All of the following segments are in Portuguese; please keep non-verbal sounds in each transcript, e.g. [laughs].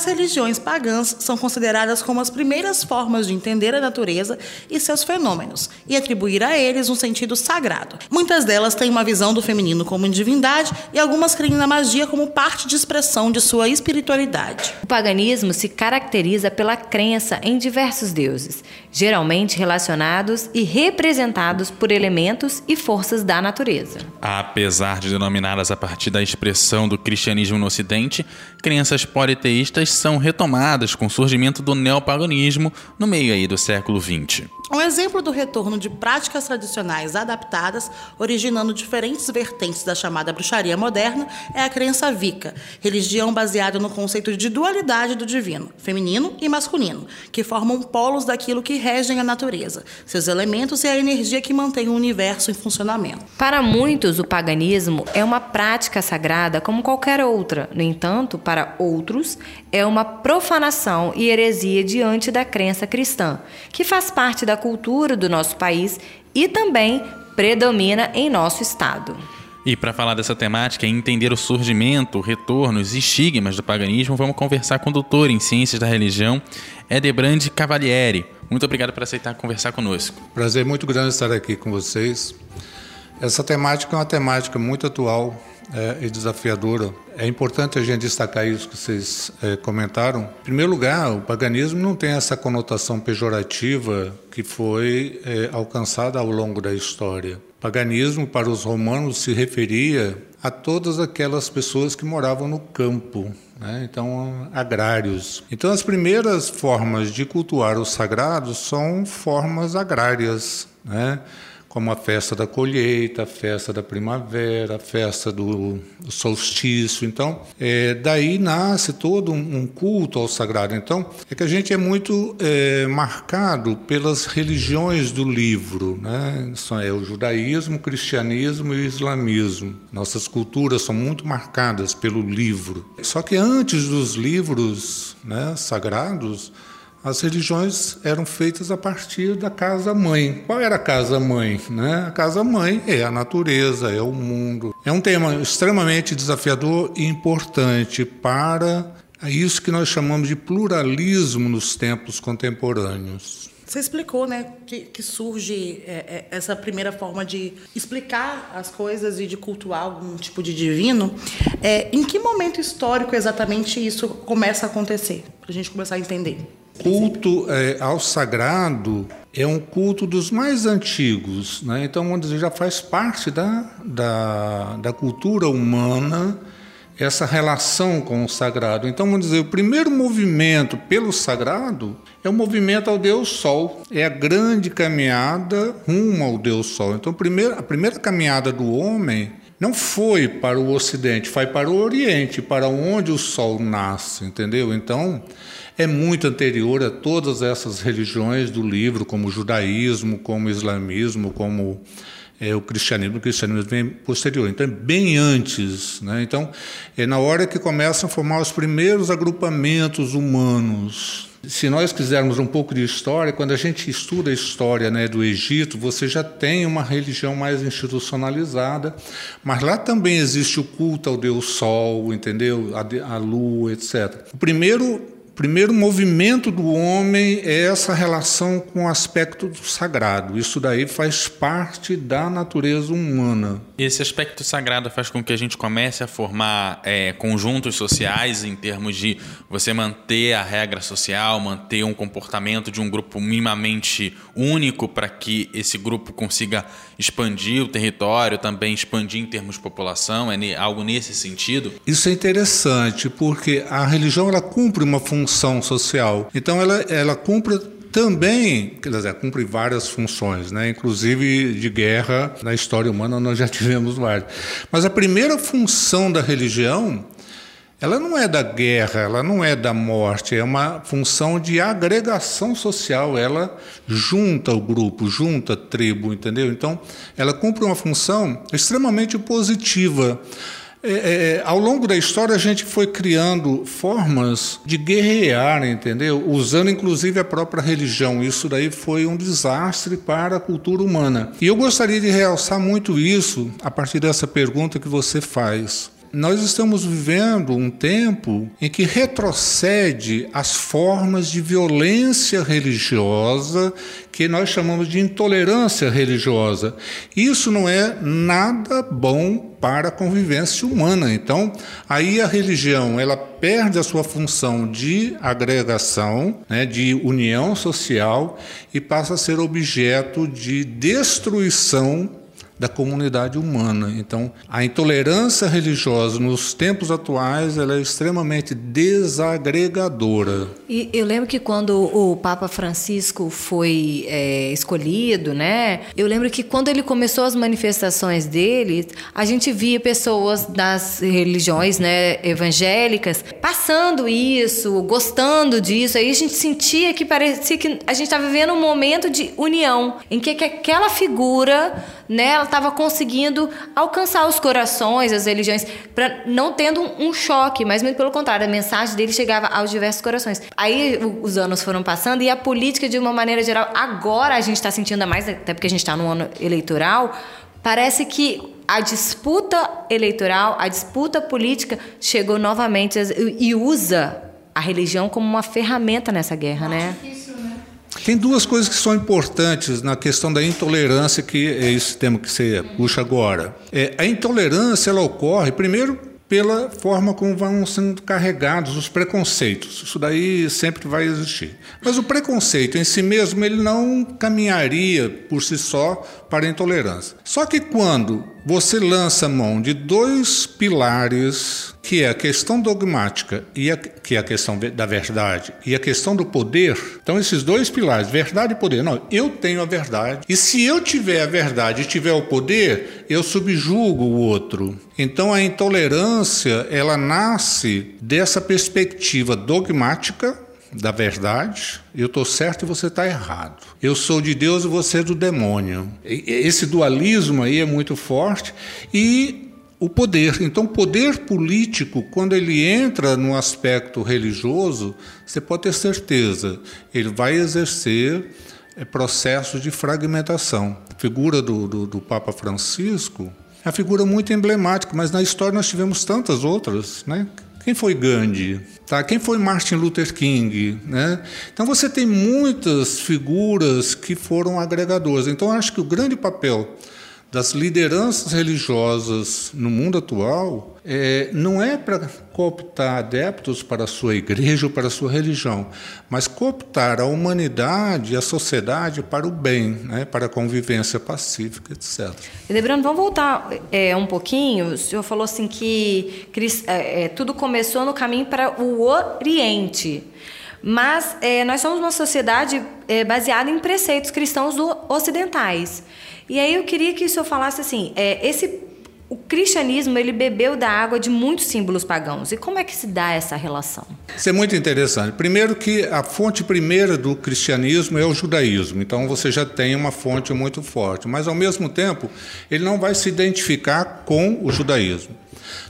As religiões pagãs são consideradas como as primeiras formas de entender a natureza e seus fenômenos e atribuir a eles um sentido sagrado. Muitas delas têm uma visão do feminino como divindade e algumas creem na magia como parte de expressão de sua espiritualidade. O paganismo se caracteriza pela crença em diversos deuses, geralmente relacionados e representados por elementos e forças da natureza. Apesar de denominadas a partir da expressão do cristianismo no Ocidente, crenças politeístas são retomadas com o surgimento do neopaganismo no meio aí do século XX. Um exemplo do retorno de práticas tradicionais adaptadas, originando diferentes vertentes da chamada bruxaria moderna, é a crença Wicca, religião baseada no conceito de dualidade do divino, feminino e masculino, que formam polos daquilo que regem a natureza, seus elementos e a energia que mantém o universo em funcionamento. Para muitos, o paganismo é uma prática sagrada como qualquer outra. No entanto, para outros, é uma profanação e heresia diante da crença cristã, que faz parte da cultura do nosso país e também predomina em nosso estado. E para falar dessa temática e entender o surgimento, retornos e estigmas do paganismo, vamos conversar com o doutor em Ciências da Religião, Edebrand Cavalieri. Muito obrigado por aceitar conversar conosco. Prazer muito grande estar aqui com vocês. Essa temática é uma temática muito atual é, e desafiadora. É importante a gente destacar isso que vocês é, comentaram. Em primeiro lugar, o paganismo não tem essa conotação pejorativa que foi é, alcançada ao longo da história. O paganismo, para os romanos, se referia a todas aquelas pessoas que moravam no campo, né? então agrários. Então, as primeiras formas de cultuar os sagrados são formas agrárias. Né? Como a festa da colheita, a festa da primavera, a festa do, solstício. Então, é, daí nasce todo um, culto ao sagrado. Então, é que a gente é muito é, marcado pelas religiões do livro, né? É o judaísmo, o cristianismo e o islamismo. Nossas culturas são muito marcadas pelo livro. Só que antes dos livros né, sagrados, as religiões eram feitas a partir da casa-mãe. Qual era a casa-mãe? Né? A casa-mãe é a natureza, é o mundo. É um tema extremamente desafiador e importante para isso que nós chamamos de pluralismo nos tempos contemporâneos. Você explicou, né, que, que surge é, é, essa primeira forma de explicar as coisas e de cultuar algum tipo de divino. É, em que momento histórico exatamente isso começa a acontecer? Para a gente começar a entender culto é, ao sagrado é um culto dos mais antigos, né? então vamos dizer, já faz parte da, da, da cultura humana essa relação com o sagrado. Então vamos dizer, o primeiro movimento pelo sagrado é o movimento ao Deus Sol, é a grande caminhada rumo ao Deus Sol. Então primeiro, a primeira caminhada do homem não foi para o Ocidente, foi para o Oriente, para onde o Sol nasce, entendeu? Então é muito anterior a todas essas religiões do livro, como o judaísmo, como o islamismo, como é, o cristianismo. O cristianismo vem posterior, então é bem antes. Né? Então, é na hora que começam a formar os primeiros agrupamentos humanos. Se nós quisermos um pouco de história, quando a gente estuda a história né, do Egito, você já tem uma religião mais institucionalizada, mas lá também existe o culto ao Deus Sol, entendeu? A, a Lua, etc. O primeiro primeiro movimento do homem é essa relação com o aspecto do sagrado. Isso daí faz parte da natureza humana. Esse aspecto sagrado faz com que a gente comece a formar é, conjuntos sociais em termos de você manter a regra social, manter um comportamento de um grupo minimamente único para que esse grupo consiga expandir o território, também expandir em termos de população, é algo nesse sentido? Isso é interessante porque a religião ela cumpre uma função social. Então ela, ela cumpre também, quer dizer, cumpre várias funções, né? inclusive de guerra. Na história humana nós já [laughs] tivemos várias. Mas a primeira função da religião, ela não é da guerra, ela não é da morte, é uma função de agregação social. Ela junta o grupo, junta a tribo, entendeu? Então, ela cumpre uma função extremamente positiva É, é, ao longo da história, a gente foi criando formas de guerrear, entendeu? Usando inclusive a própria religião. Isso daí foi um desastre para a cultura humana. E eu gostaria de realçar muito isso a partir dessa pergunta que você faz nós estamos vivendo um tempo em que retrocede as formas de violência religiosa que nós chamamos de intolerância religiosa. Isso não é nada bom para a convivência humana. Então, aí a religião ela perde a sua função de agregação, né, de união social e passa a ser objeto de destruição da comunidade humana. Então, a intolerância religiosa nos tempos atuais ela é extremamente desagregadora. E eu lembro que quando o Papa Francisco foi é, escolhido, né? Eu lembro que quando ele começou as manifestações dele, a gente via pessoas das religiões, né, evangélicas passando isso, gostando disso. Aí a gente sentia que parecia que a gente estava vivendo um momento de união, em que, que aquela figura, né, ela estava conseguindo alcançar os corações, as religiões, para não tendo um, choque, mas muito pelo contrário, a mensagem dele chegava aos diversos corações. Aí os anos foram passando e a política, de uma maneira geral, agora a gente está sentindo mais, até porque a gente está no ano eleitoral, parece que a disputa eleitoral, a disputa política chegou novamente e usa a religião como uma ferramenta nessa guerra, né? Tem duas coisas que são importantes na questão da intolerância, que é esse tema que você puxa agora. É, a intolerância ela ocorre, primeiro, pela forma como vão sendo carregados os preconceitos. Isso daí sempre vai existir. Mas o preconceito em si mesmo ele não caminharia por si só para a intolerância. Só que quando você lança mão de dois pilares, que é a questão dogmática e a, que é a questão da verdade e a questão do poder. Então esses dois pilares, verdade e poder. Não, eu tenho a verdade. E se eu tiver a verdade e tiver o poder, eu subjugo o outro. Então a intolerância, ela nasce dessa perspectiva dogmática da verdade, eu estou certo e você está errado. Eu sou de Deus e você é do demônio. Esse dualismo aí é muito forte e o poder. Então, o poder político, quando ele entra no aspecto religioso, você pode ter certeza, ele vai exercer é, processos de fragmentação. A figura do, do, do Papa Francisco é uma figura muito emblemática, mas na história nós tivemos tantas outras, né? Quem foi Gandhi? Tá? Quem foi Martin Luther King? Né? Então você tem muitas figuras que foram agregadoras. Então acho que o grande papel das lideranças religiosas no mundo atual é, não é para cooptar adeptos para a sua igreja ou para a sua religião, mas cooptar a humanidade a sociedade para o bem, né, para a convivência pacífica, etc. Lembrando, vamos voltar é, um pouquinho. O senhor falou assim que é, é, tudo começou no caminho para o Oriente. Mas é, nós somos uma sociedade é, baseada em preceitos cristãos ocidentais. E aí eu queria que o senhor falasse assim, é, esse o cristianismo ele bebeu da água de muitos símbolos pagãos. E como é que se dá essa relação? Isso é muito interessante. Primeiro que a fonte primeira do cristianismo é o judaísmo. Então você já tem uma fonte muito forte, mas ao mesmo tempo ele não vai se identificar com o judaísmo.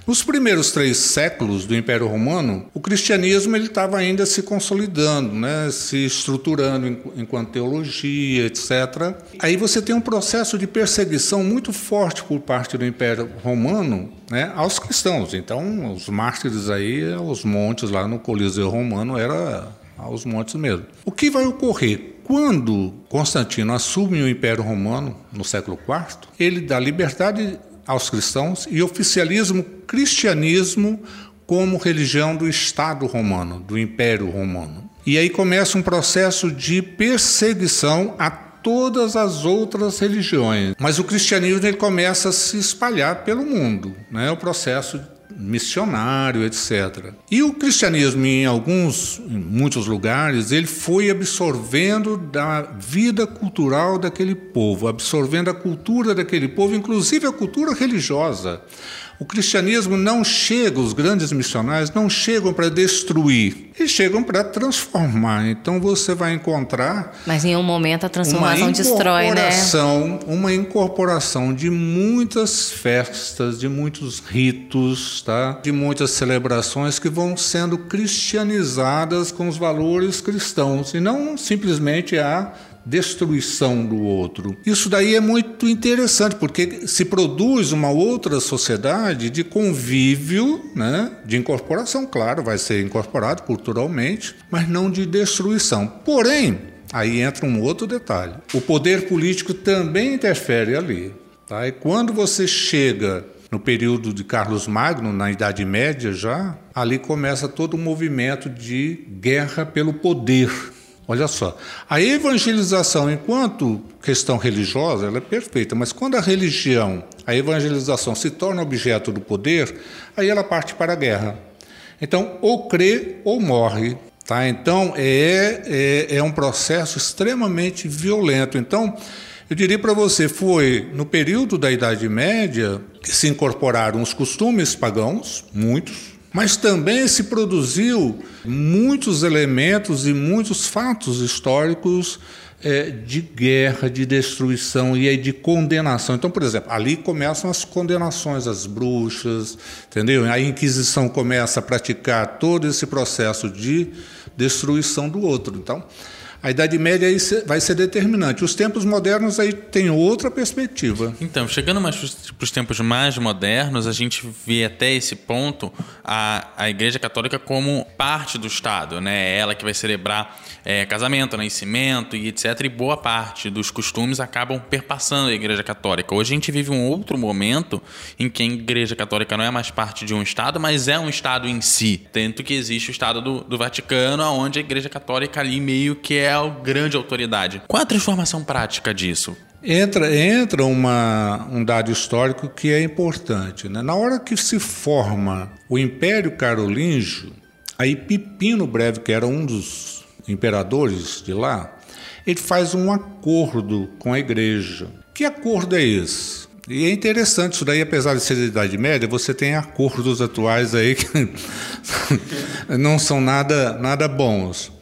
Nos primeiros três séculos do Império Romano, o cristianismo ele estava ainda se consolidando, né, se estruturando enquanto teologia, etc. Aí você tem um processo de perseguição muito forte por parte do Império Romano né, aos cristãos. Então, os mártires aí, os montes lá no Coliseu Romano, era aos montes mesmo. O que vai ocorrer? Quando Constantino assume o Império Romano no século IV, ele dá liberdade aos cristãos e oficialismo cristianismo como religião do Estado romano, do Império Romano. E aí começa um processo de perseguição a todas as outras religiões. Mas o cristianismo ele começa a se espalhar pelo mundo, né? O processo missionário, etc. E o cristianismo em alguns, em muitos lugares, ele foi absorvendo da vida cultural daquele povo, absorvendo a cultura daquele povo, inclusive a cultura religiosa. O cristianismo não chega, os grandes missionários não chegam para destruir, eles chegam para transformar. Então você vai encontrar. Mas em um momento a transformação destrói, né? Uma incorporação de muitas festas, de muitos ritos, tá? de muitas celebrações que vão sendo cristianizadas com os valores cristãos e não simplesmente a destruição do outro. Isso daí é muito interessante, porque se produz uma outra sociedade de convívio, né, de incorporação, claro, vai ser incorporado culturalmente, mas não de destruição. Porém, aí entra um outro detalhe. O poder político também interfere ali. Tá? E quando você chega no período de Carlos Magno, na Idade Média já, ali começa todo o movimento de guerra pelo poder. Olha só, a evangelização, enquanto questão religiosa, ela é perfeita, mas quando a religião, a evangelização se torna objeto do poder, aí ela parte para a guerra. Então, ou crê ou morre. Tá? Então, é, é, é um processo extremamente violento. Então, eu diria para você, foi no período da Idade Média que se incorporaram os costumes pagãos, muitos, mas também se produziu muitos elementos e muitos fatos históricos é, de guerra, de destruição e de condenação. Então, por exemplo, ali começam as condenações às bruxas, entendeu? A Inquisição começa a praticar todo esse processo de destruição do outro. Então, a Idade Média aí vai ser determinante. Os tempos modernos aí tem outra perspectiva. Então, chegando mais para os tempos mais modernos, a gente vê até esse ponto a, a Igreja Católica como parte do Estado, né? É ela que vai celebrar é, casamento, nascimento e etc. E boa parte dos costumes acabam perpassando a Igreja Católica. Hoje a gente vive um outro momento em que a Igreja Católica não é mais parte de um Estado, mas é um Estado em si. Tanto que existe o Estado do, do Vaticano, onde a Igreja Católica ali meio que é a grande autoridade. Qual a transformação prática disso? Entra, entra uma, um dado histórico que é importante. Né? Na hora que se forma o Império Carolíngio, aí Pipino Breve, que era um dos imperadores de lá, ele faz um acordo com a igreja. Que acordo é esse? E é interessante isso daí, apesar de ser da Idade Média, você tem acordos atuais aí que [laughs] não são nada, nada bons.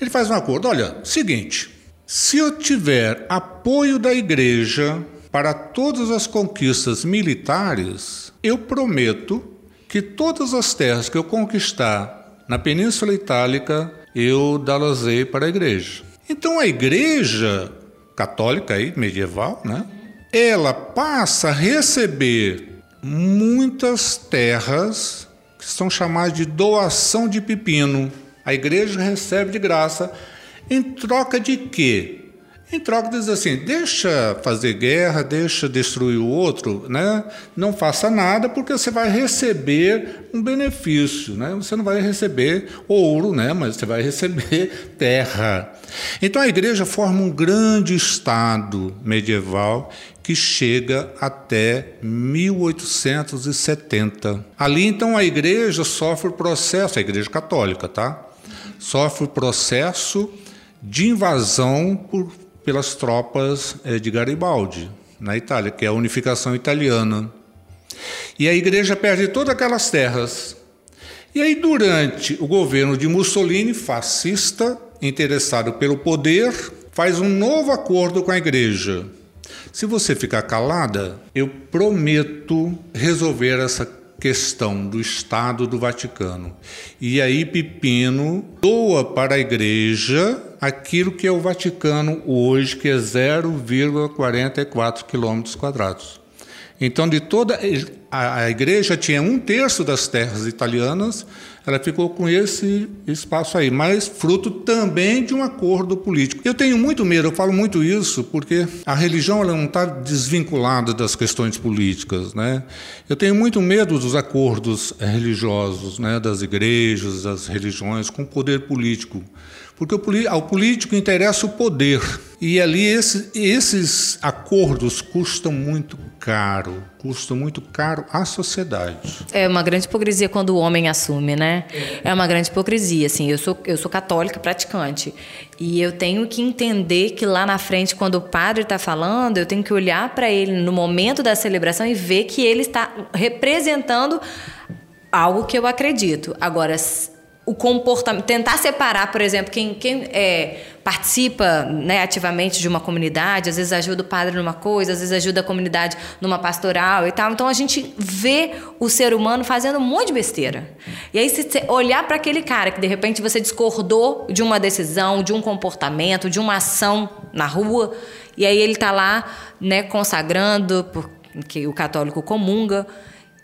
Ele faz um acordo: olha, seguinte, se eu tiver apoio da igreja para todas as conquistas militares, eu prometo que todas as terras que eu conquistar na Península Itálica, eu dá-las-ei para a igreja. Então a igreja católica aí, medieval, né? Ela passa a receber muitas terras que são chamadas de doação de pepino. A igreja recebe de graça em troca de quê? Em troca diz assim, deixa fazer guerra, deixa destruir o outro, né? Não faça nada porque você vai receber um benefício, né? Você não vai receber ouro, né? Mas você vai receber [laughs] terra. Então a igreja forma um grande estado medieval que chega até 1870. Ali então a igreja sofre o processo, a igreja católica, tá? Sofre o processo de invasão por, pelas tropas eh, de Garibaldi, na Itália, que é a unificação italiana. E a igreja perde todas aquelas terras. E aí, durante o governo de Mussolini, fascista, interessado pelo poder, faz um novo acordo com a igreja. Se você ficar calada, eu prometo resolver essa questão do Estado do Vaticano. E aí Pipino doa para a igreja aquilo que é o Vaticano hoje, que é 0,44 quilômetros quadrados. Então, de toda a, igreja tinha um terço das terras italianas, ela ficou com esse espaço aí, mas fruto também de um acordo político. Eu tenho muito medo, eu falo muito isso, porque a religião ela não está desvinculada das questões políticas, né? Eu tenho muito medo dos acordos religiosos, né, das igrejas, das religiões com o poder político. Porque ao político interessa o poder. E ali esse, esses acordos custam muito caro. custo muito caro à sociedade. É uma grande hipocrisia quando o homem assume, né? É uma grande hipocrisia, assim. Eu sou, eu sou católica praticante e eu tenho que entender que lá na frente, quando o padre está falando, eu tenho que olhar para ele no momento da celebração e ver que ele está representando algo que eu acredito. Agora, o comportamento, tentar separar, por exemplo, quem, quem é, participa né, ativamente de uma comunidade, às vezes ajuda o padre numa coisa, às vezes ajuda a comunidade numa pastoral e tal. Então a gente vê o ser humano fazendo um monte de besteira. E aí, se olhar para aquele cara que de repente você discordou de uma decisão, de um comportamento, de uma ação na rua, e aí ele está lá né, consagrando, porque o católico comunga,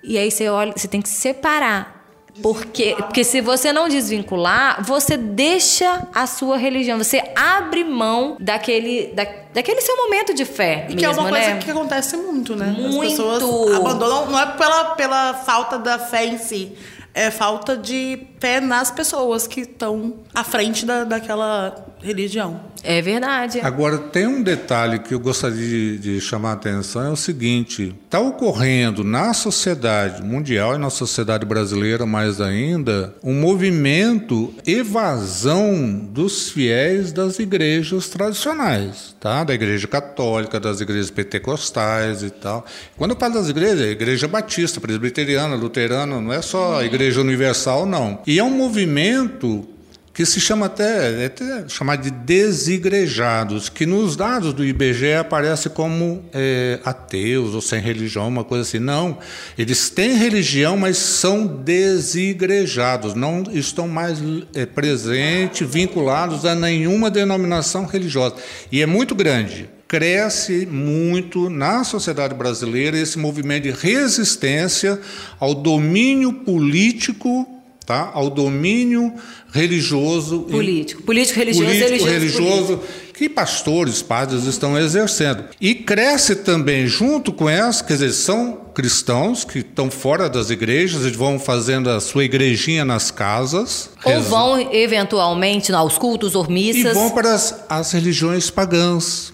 e aí você olha, você tem que separar porque, porque se você não desvincular, você deixa a sua religião, você abre mão daquele, da, daquele seu momento de fé. E mesmo, que é uma coisa né? que acontece muito, né? Muito. As pessoas abandonam, não é pela, pela falta da fé em si, é falta de fé nas pessoas que estão à frente da, daquela religião. É verdade. Agora, tem um detalhe que eu gostaria de, de chamar a atenção: é o seguinte, está ocorrendo na sociedade mundial e na sociedade brasileira mais ainda, um movimento evasão dos fiéis das igrejas tradicionais, tá? Da igreja católica, das igrejas pentecostais e tal. Quando eu falo das igrejas, é a igreja batista, presbiteriana, luterana, não é só a igreja universal, não. E é um movimento que se chama até, é até chamado de desigrejados, que nos dados do IBGE aparece como é, ateus ou sem religião, uma coisa assim. Não, eles têm religião, mas são desigrejados, não estão mais é, presentes, vinculados a nenhuma denominação religiosa. E é muito grande cresce muito na sociedade brasileira esse movimento de resistência ao domínio político tá? ao domínio religioso. Político. Político, religioso, político, religioso, religioso que pastores, padres estão exercendo. E cresce também junto com essa, quer dizer, são cristãos que estão fora das igrejas, e vão fazendo a sua igrejinha nas casas. Ou vão, eventualmente, aos cultos ou missas. E vão para as, as religiões pagãs.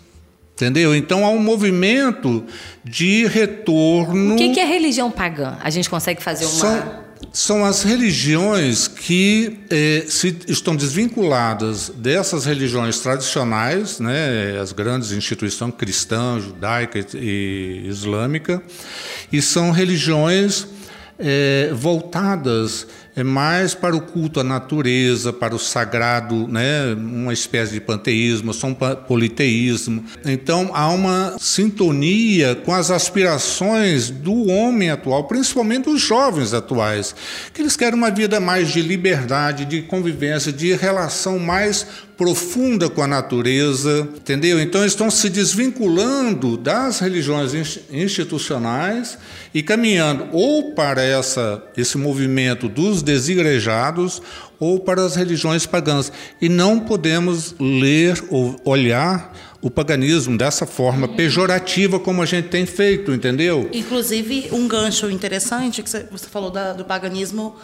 Entendeu? Então há um movimento de retorno. O que, que é religião pagã? A gente consegue fazer uma. São são as religiões que eh, se, estão desvinculadas dessas religiões tradicionais, né, as grandes instituições cristã, judaica e, islâmica, e são religiões eh, voltadas é mais para o culto à natureza, para o sagrado, né, uma espécie de panteísmo, só um politeísmo. Então há uma sintonia com as aspirações do homem atual, principalmente dos jovens atuais, que eles querem uma vida mais de liberdade, de convivência, de relação mais profunda com a natureza, entendeu? Então estão se desvinculando das religiões institucionais e caminhando ou para essa, esse movimento dos desigrejados ou para as religiões pagãs. E não podemos ler ou olhar o paganismo dessa forma pejorativa como a gente tem feito, entendeu? Inclusive, um gancho interessante que você falou da, do paganismo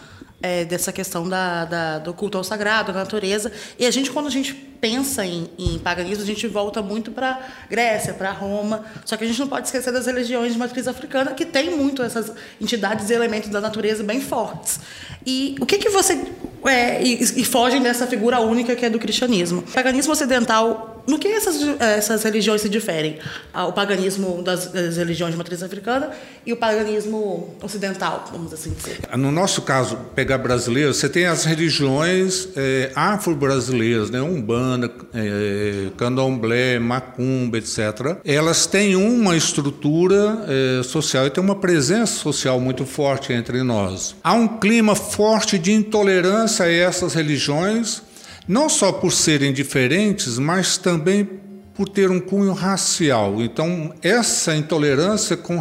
é, dessa questão da, da, do culto ao sagrado, da natureza. E a gente, quando a gente pensa em, em paganismo, a gente volta muito para Grécia, para Roma. Só que a gente não pode esquecer das religiões de matriz africana, que tem muito essas entidades e elementos da natureza bem fortes. E o que, que você. É, e, e fogem dessa figura única que é do cristianismo. O paganismo ocidental no que essas, essas religiões se diferem? Ah, o paganismo das, das, religiões de matriz africana e o paganismo ocidental, vamos assim dizer. No nosso caso, pegar brasileiro, você tem as religiões é, afro-brasileiras, né? Umbanda, é, Candomblé, Macumba, etc. Elas têm uma estrutura é, social e têm uma presença social muito forte entre nós. Há um clima forte de intolerância a essas religiões não só por serem diferentes, mas também por ter um cunho racial. Então, essa intolerância com,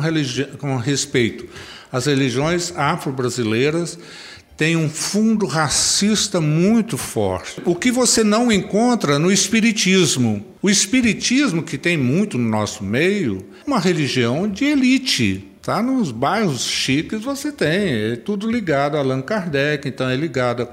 com respeito às religiões afro-brasileiras tem um fundo racista muito forte. O que você não encontra no espiritismo. O espiritismo, que tem muito no nosso meio, é uma religião de elite. Tá nos bairros chiques você tem, é tudo ligado a Allan Kardec, então é ligado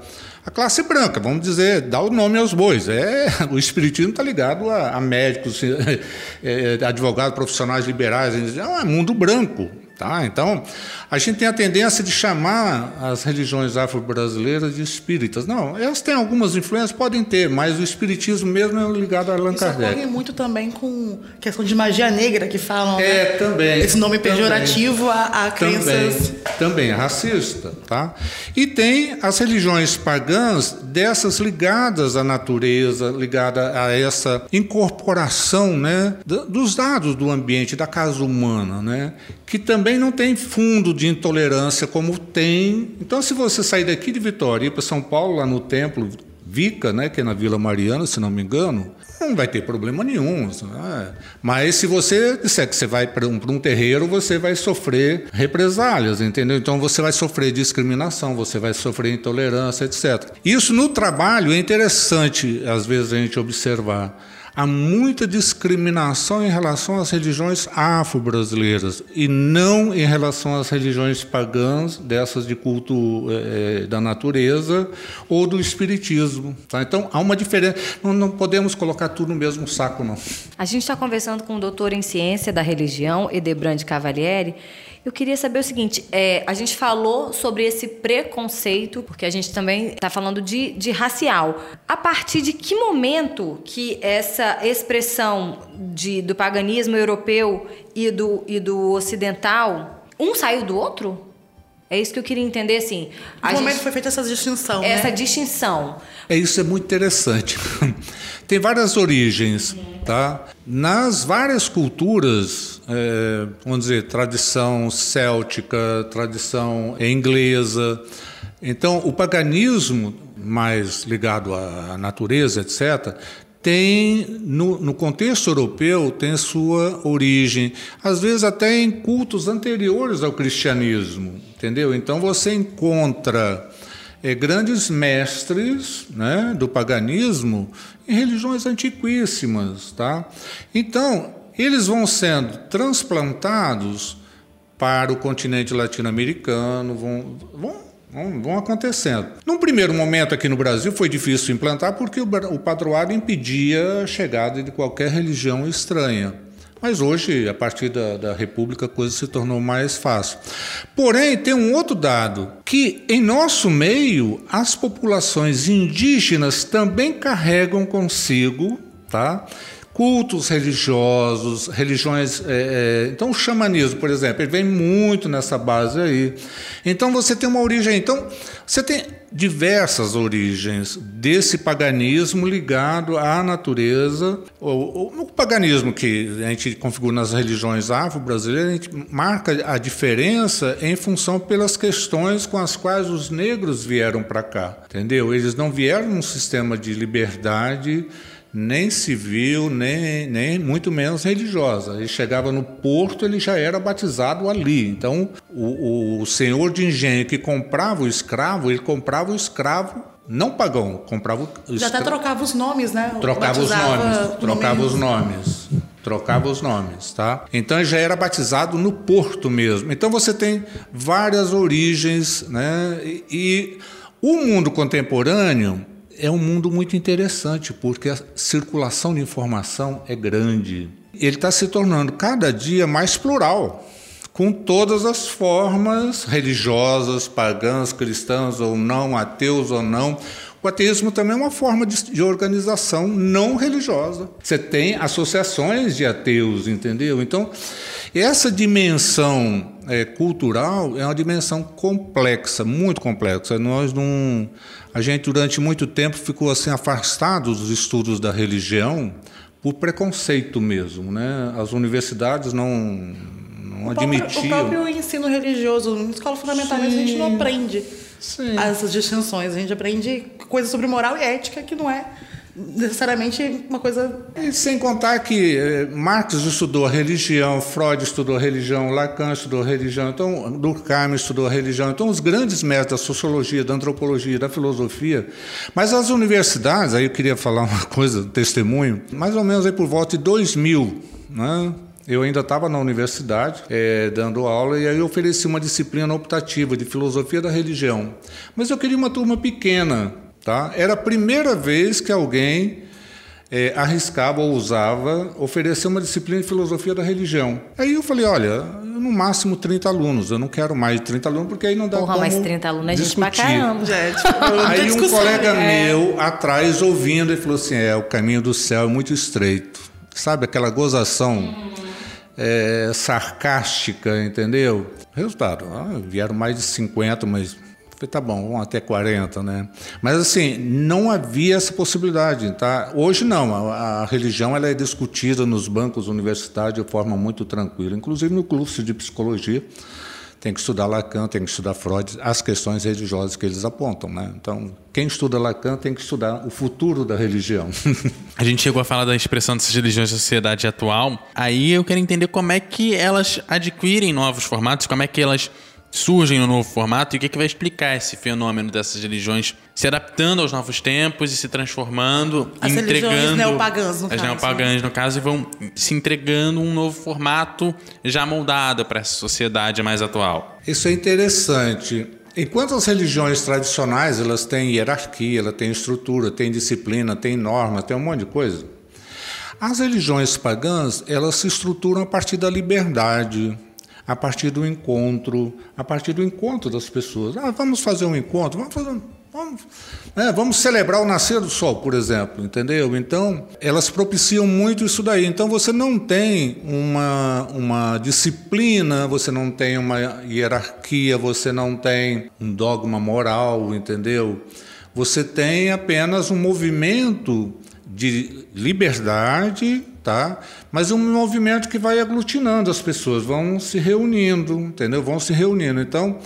a classe branca, vamos dizer, dá o nome aos bois. É, [laughs] o espiritismo está ligado a, a médicos, [laughs] é, advogados, profissionais liberais, é, é mundo branco. Tá? Então, a gente tem a tendência de chamar as religiões afro-brasileiras de espíritas. Não, elas têm algumas influências, podem ter, mas o espiritismo mesmo é ligado a Allan Isso Kardec. ocorre muito também com questão de magia negra que falam. É, né? também. Esse nome também. pejorativo a, a crenças. Também, também é racista, tá? E tem as religiões pagãs dessas ligadas à natureza, ligada a essa incorporação, né, dos dados do ambiente, da casa humana, né, que também não tem fundo de intolerância como tem. Então, se você sair daqui de Vitória e ir para São Paulo, lá no templo Vica, né, que é na Vila Mariana, se não me engano, não vai ter problema nenhum. né? Mas se você disser que você vai para um, um terreiro, você vai sofrer represálias, entendeu? Então você vai sofrer discriminação, você vai sofrer intolerância, etc. Isso no trabalho é interessante, às vezes, a gente observar. Há muita discriminação em relação às religiões afro-brasileiras e não em relação às religiões pagãs, dessas de culto eh, da natureza ou do espiritismo. tá? Então há uma diferença. Não, não podemos colocar tudo no mesmo saco, não. A gente está conversando com o doutor em ciência da religião, Edebrande Cavalieri. Eu queria saber o seguinte: é, a gente falou sobre esse preconceito, porque a gente também está falando de, de racial. A partir de que momento que essa expressão de, do paganismo europeu e do, e do ocidental, um saiu do outro? É isso que eu queria entender, assim. No momento gente- foi feita essa distinção. essa né? distinção. É isso é muito interessante. [laughs] Tem várias origens, tá? Nas várias culturas, é, vamos dizer, tradição céltica, tradição inglesa. Então, o paganismo mais ligado à natureza, etc., tem no, no contexto europeu tem sua origem, às vezes até em cultos anteriores ao cristianismo, entendeu? Então você encontra é, grandes mestres né, do paganismo em religiões antiquíssimas. Tá? Então, eles vão sendo transplantados para o continente latino-americano, vão, vão, vão, acontecendo. Num primeiro momento aqui no Brasil foi difícil implantar porque o, o padroado impedia a chegada de qualquer religião estranha. Mas hoje, a partir da, da República, a coisa se tornou mais fácil. Porém, tem um outro dado, que em nosso meio, as populações indígenas também carregam consigo, tá? Cultos religiosos, religiões. é, é, então, o xamanismo, por exemplo, ele vem muito nessa base aí. Então, você tem uma origem. Então, você tem diversas origens desse paganismo ligado à natureza. O, o, o paganismo que a gente configura nas religiões afro-brasileiras, a gente marca a diferença em função pelas questões com as quais os negros vieram para cá, entendeu? Eles não vieram num sistema de liberdade nem civil, nem, nem muito menos religiosa. Ele chegava no porto, ele já era batizado ali. Então, o, o senhor de engenho que comprava o escravo, ele comprava o escravo não pagão, comprava o Já até trocava os nomes, né? trocava os Batizava nomes, o trocava nome- os nomes, trocava os nomes, tá? Então ele já era batizado no porto mesmo. Então você tem várias origens, né? E, e o mundo contemporâneo é um mundo muito interessante porque a circulação de informação é grande. Ele está se tornando cada dia mais plural com todas as formas religiosas, pagãs, cristãs ou não, ateus ou não. O ateísmo também é uma forma de, de organização não religiosa. Você tem associações de ateus, entendeu? Então, essa dimensão é, cultural é uma dimensão complexa, muito complexa. Nós não, a gente durante muito tempo ficou assim afastado dos estudos da religião por preconceito mesmo, né? As universidades não não O próprio, admitiam. o próprio ensino religioso, na escola fundamental, a gente não aprende Sim. essas distinções. A gente aprende coisas sobre moral e ética que não é necessariamente uma coisa. E sem contar que eh, Marx estudou religião, Freud estudou religião, Lacan estudou religião, então Durkheim estudou religião, então os grandes mestres da sociologia, da antropologia, da filosofia. Mas as universidades, aí eu queria falar [laughs] uma coisa, testemunho, mais ou menos aí por volta de 2000, né? Eu ainda estava na universidade, eh, dando aula, e aí eu ofereci uma disciplina optativa de filosofia da religião. Mas eu queria uma turma pequena, tá? Era a primeira vez que alguém é, arriscava ou usava oferecer uma disciplina de filosofia da religião. Aí eu falei, olha, no máximo 30 alunos, eu não quero mais de 30 alunos, porque aí não dá Porra, como mas 30 alunos é gente pra caramba. Gente, [laughs] Aí um colega É. meu, atrás, ouvindo, ele falou assim, é, o caminho do céu é muito estreito. Sabe, aquela gozação é, sarcástica, entendeu? Resultado, ah, vieram mais de 50, mas falei, tá bom, vamos até 40, né? Mas assim, não havia essa possibilidade, tá? Hoje não, a, a religião ela é discutida nos bancos universitários de forma muito tranquila, inclusive no curso de psicologia. Tem que estudar Lacan, tem que estudar Freud, as questões religiosas que eles apontam, né? Então, quem estuda Lacan tem que estudar o futuro da religião. [laughs] A gente chegou a falar da expressão dessas religiões da sociedade atual. Aí eu quero entender como é que elas adquirem novos formatos, como é que elas surgem no novo formato e o que, é que vai explicar esse fenômeno dessas religiões se adaptando aos novos tempos e se transformando, As religiões entregando neopagãs, no as caso, neopagãs no caso e vão se entregando um novo formato já moldado para essa sociedade mais atual. Isso é interessante. Enquanto as religiões tradicionais elas têm hierarquia, elas têm estrutura, têm disciplina, têm norma, tem um monte de coisa. As religiões pagãs elas se estruturam a partir da liberdade, a partir do encontro, a partir do encontro das pessoas. Ah, vamos fazer um encontro, vamos fazer um Vamos, né, vamos celebrar o nascer do sol, por exemplo, entendeu? Então, elas propiciam muito isso daí. Então, você não tem uma, uma disciplina, você não tem uma hierarquia, você não tem um dogma moral, entendeu? Você tem apenas um movimento de liberdade, tá? Mas um movimento que vai aglutinando as pessoas, vão se reunindo, entendeu? Vão se reunindo. Então,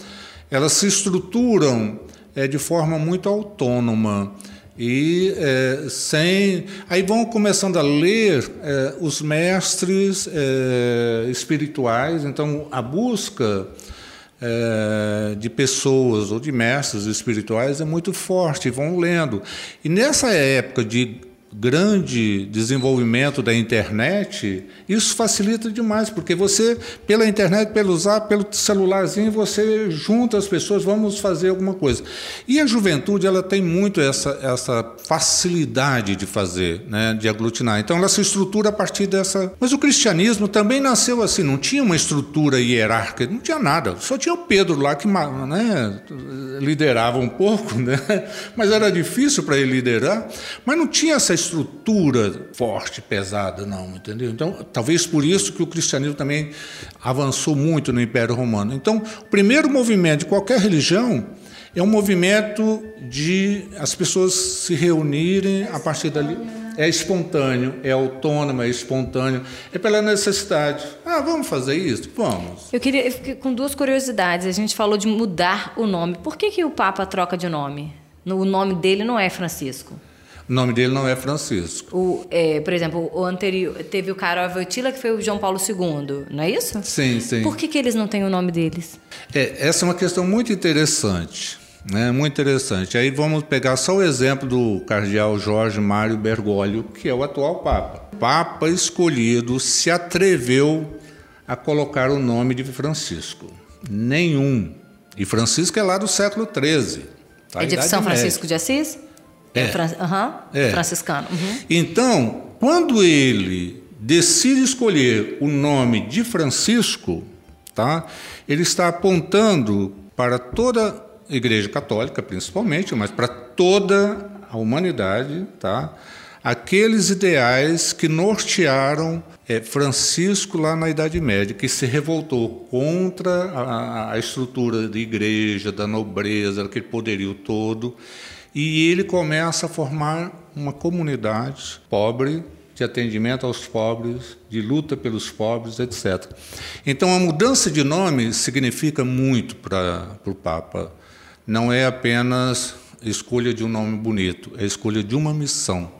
elas se estruturam é, de forma muito autônoma e é, sem aí vão começando a ler é, os mestres é, espirituais então a busca é, de pessoas ou de mestres espirituais é muito forte vão lendo e nessa época de grande desenvolvimento da internet, isso facilita demais, porque você, pela internet, pelo usar, pelo celularzinho, você junta as pessoas, vamos fazer alguma coisa. E a juventude, ela tem muito essa, essa facilidade de fazer, né, de aglutinar. Então, ela se estrutura a partir dessa... Mas o cristianismo também nasceu assim, não tinha uma estrutura hierárquica, não tinha nada. Só tinha o Pedro lá que né, liderava um pouco, né? [laughs] mas era difícil para ele liderar, mas não tinha essa estrutura forte, pesada, não, entendeu? Então, talvez por isso que o cristianismo também avançou muito no Império Romano. Então, o primeiro movimento de qualquer religião é um movimento de as pessoas se reunirem a partir dali. É espontâneo, é autônomo, é espontâneo, é pela necessidade. Ah, vamos fazer isso? Vamos. Eu queria eu fiquei com duas curiosidades. A gente falou de mudar o nome. Por que, que o Papa troca de nome? O nome dele não é Francisco. O nome dele não é Francisco. O, é, por exemplo, o anterior teve o Karol Wojtyla, que foi o João Paulo II, não é isso? Sim, sim. Por que, que eles não têm o nome deles? É, essa é uma questão muito interessante. Né, muito interessante. Aí vamos pegar só o exemplo do cardeal Jorge Mário Bergoglio, que é o atual Papa. Papa escolhido se atreveu a colocar o nome de Francisco. Nenhum. E Francisco é lá do século XIII. Tá? é de São Média. Francisco de Assis? É. Fran... Aham. É. Franciscano. Uhum. Então, quando ele decide escolher o nome de Francisco, tá? ele está apontando para toda a Igreja Católica, principalmente, mas para toda a humanidade, tá? aqueles ideais que nortearam é, Francisco lá na Idade Média, que se revoltou contra a, a estrutura da igreja, da nobreza, aquele poderio todo, e ele começa a formar uma comunidade pobre, de atendimento aos pobres, de luta pelos pobres, etc. Então, a mudança de nome significa muito para o Papa. Não é apenas escolha de um nome bonito, é escolha de uma missão.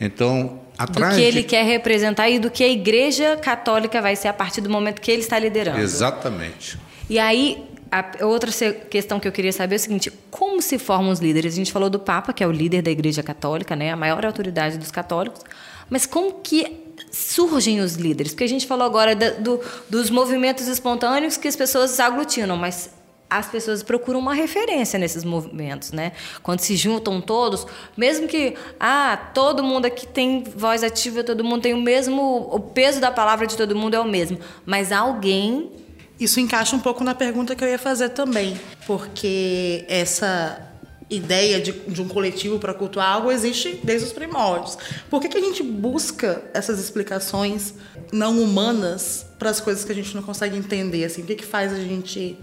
Então, atrás do que ele de... quer representar e do que a Igreja Católica vai ser a partir do momento que ele está liderando. Exatamente. E aí, a outra questão que eu queria saber é o seguinte: como se formam os líderes? A gente falou do Papa, que é o líder da Igreja Católica, né, a maior autoridade dos católicos, mas como que surgem os líderes? Porque a gente falou agora da, do, dos movimentos espontâneos que as pessoas aglutinam, mas as pessoas procuram uma referência nesses movimentos, né? Quando se juntam todos, mesmo que ah, todo mundo aqui tem voz ativa, todo mundo tem o mesmo, o peso da palavra de todo mundo é o mesmo, mas alguém isso encaixa um pouco na pergunta que eu ia fazer também, porque essa ideia de, de um coletivo para cultuar algo existe desde os primórdios. Por que, que a gente busca essas explicações não humanas para as coisas que a gente não consegue entender? Assim? O que, que faz a gente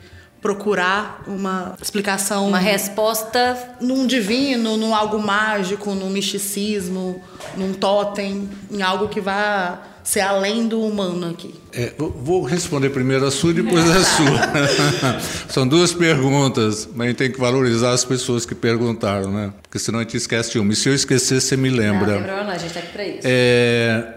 procurar uma explicação. Uma resposta. Num divino, num algo mágico, num misticismo, num totem, em algo que vá ser além do humano aqui. É, vou responder primeiro a sua e depois a [laughs] sua. [laughs] São duas perguntas, mas a gente tem que valorizar as pessoas que perguntaram, né? Porque senão a gente esquece uma. E se eu esquecer, você me lembra. Não, não, a gente está aqui para isso. É,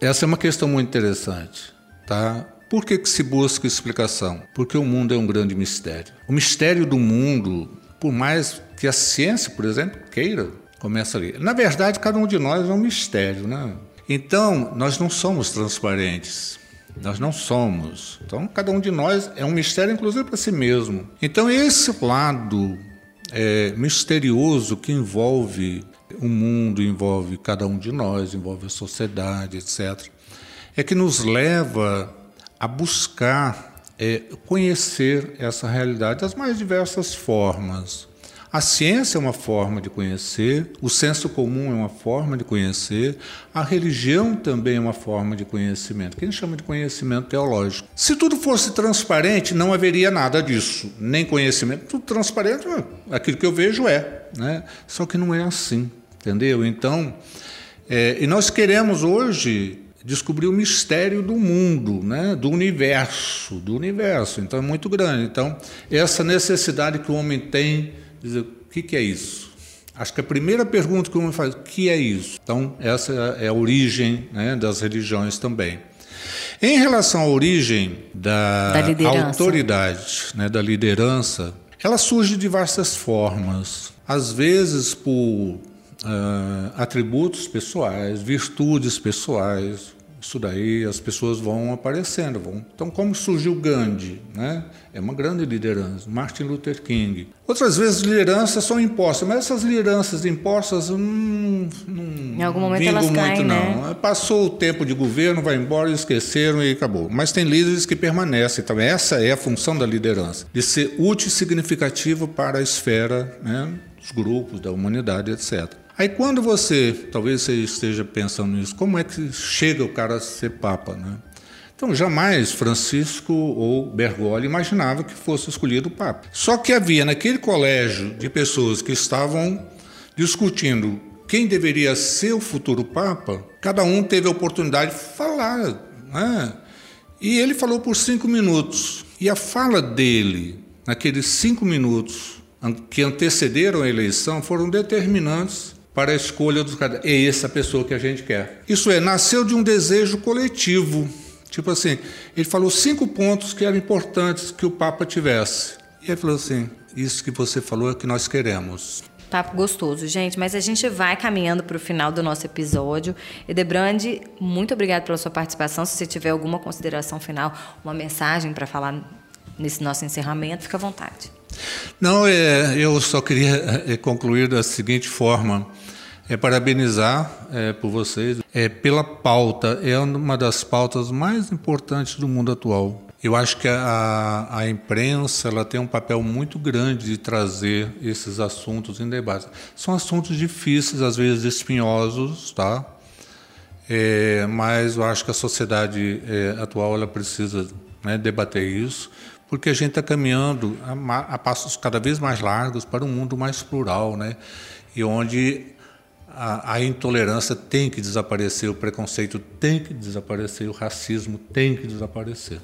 essa é uma questão muito interessante, tá? Por que, que se busca explicação? Porque o mundo é um grande mistério. O mistério do mundo, por mais que a ciência, por exemplo, queira, começa ali. Na verdade, cada um de nós é um mistério, né? Então, nós não somos transparentes. Nós não somos. Então, cada um de nós é um mistério, inclusive para si mesmo. Então, esse lado é, misterioso que envolve o mundo, envolve cada um de nós, envolve a sociedade, etc., é que nos leva a buscar é, conhecer essa realidade das mais diversas formas. A ciência é uma forma de conhecer, o senso comum é uma forma de conhecer, a religião também é uma forma de conhecimento, que a gente chama de conhecimento teológico. Se tudo fosse transparente, não haveria nada disso, nem conhecimento. Tudo transparente, aquilo que eu vejo é. Né? Só que não é assim, entendeu? Então, é, e nós queremos hoje descobrir o mistério do mundo, né? do universo, do universo. Então é muito grande. Então, essa necessidade que o homem tem dizer o que, que é isso. Acho que a primeira pergunta que o homem faz, o que é isso? Então, essa é a origem né, das religiões também. Em relação à origem da, da autoridade, né, da liderança, ela surge de diversas formas. Às vezes por uh, atributos pessoais, virtudes pessoais, isso daí as pessoas vão aparecendo. Vão. Então, como surgiu Gandhi? Né? É uma grande liderança. Martin Luther King. Outras vezes lideranças são impostas, mas essas lideranças impostas não, não em algum momento elas muito, caem, não. Né? Passou o tempo de governo, vai embora, esqueceram e acabou. Mas tem líderes que permanecem também. Essa é a função da liderança, de ser útil e significativo para a esfera, né, dos grupos, da humanidade, etc. Aí quando você, talvez você esteja pensando nisso, como é que chega o cara a ser papa, né? Então jamais Francisco ou Bergoglio imaginava que fosse escolhido o papa. Só que havia naquele colégio de pessoas que estavam discutindo quem deveria ser o futuro papa, cada um teve a oportunidade de falar, né? E ele falou por cinco minutos. E a fala dele, naqueles cinco minutos que antecederam a eleição, foram determinantes para a escolha dos caras. É essa pessoa que a gente quer. Isso é, nasceu de um desejo coletivo. Tipo assim, ele falou cinco pontos que eram importantes que o Papa tivesse. E ele falou assim: Isso que você falou é que nós queremos. Papo gostoso, gente, mas a gente vai caminhando para o final do nosso episódio. Edebrande, muito obrigado pela sua participação. Se você tiver alguma consideração final, uma mensagem para falar nesse nosso encerramento, fica à vontade. Não, é, eu só queria é, concluir da seguinte forma é parabenizar é, por vocês é, pela pauta. É uma das pautas mais importantes do mundo atual. Eu acho que a, a imprensa ela tem um papel muito grande de trazer esses assuntos em debate. São assuntos difíceis, às vezes espinhosos, tá? É, mas eu acho que a sociedade é, atual ela precisa né, debater isso, porque a gente está caminhando a, a passos cada vez mais largos para um mundo mais plural, né? E onde a, a, intolerância tem que desaparecer, o preconceito tem que desaparecer, o racismo tem que desaparecer.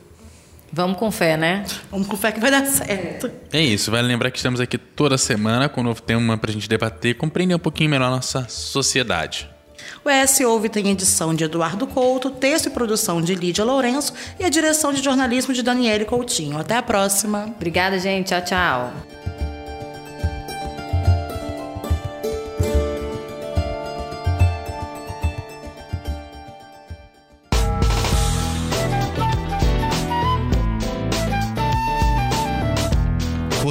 Vamos com fé, né? Vamos com fé que vai dar certo. É isso, vale lembrar que estamos aqui toda semana com um novo tema para a gente debater e compreender um pouquinho melhor a nossa sociedade. O ES Ouve tem edição de Eduardo Couto, texto e produção de Lídia Lourenço e a direção de jornalismo de Daniele Coutinho. Até a próxima. Obrigada, gente. Tchau, tchau.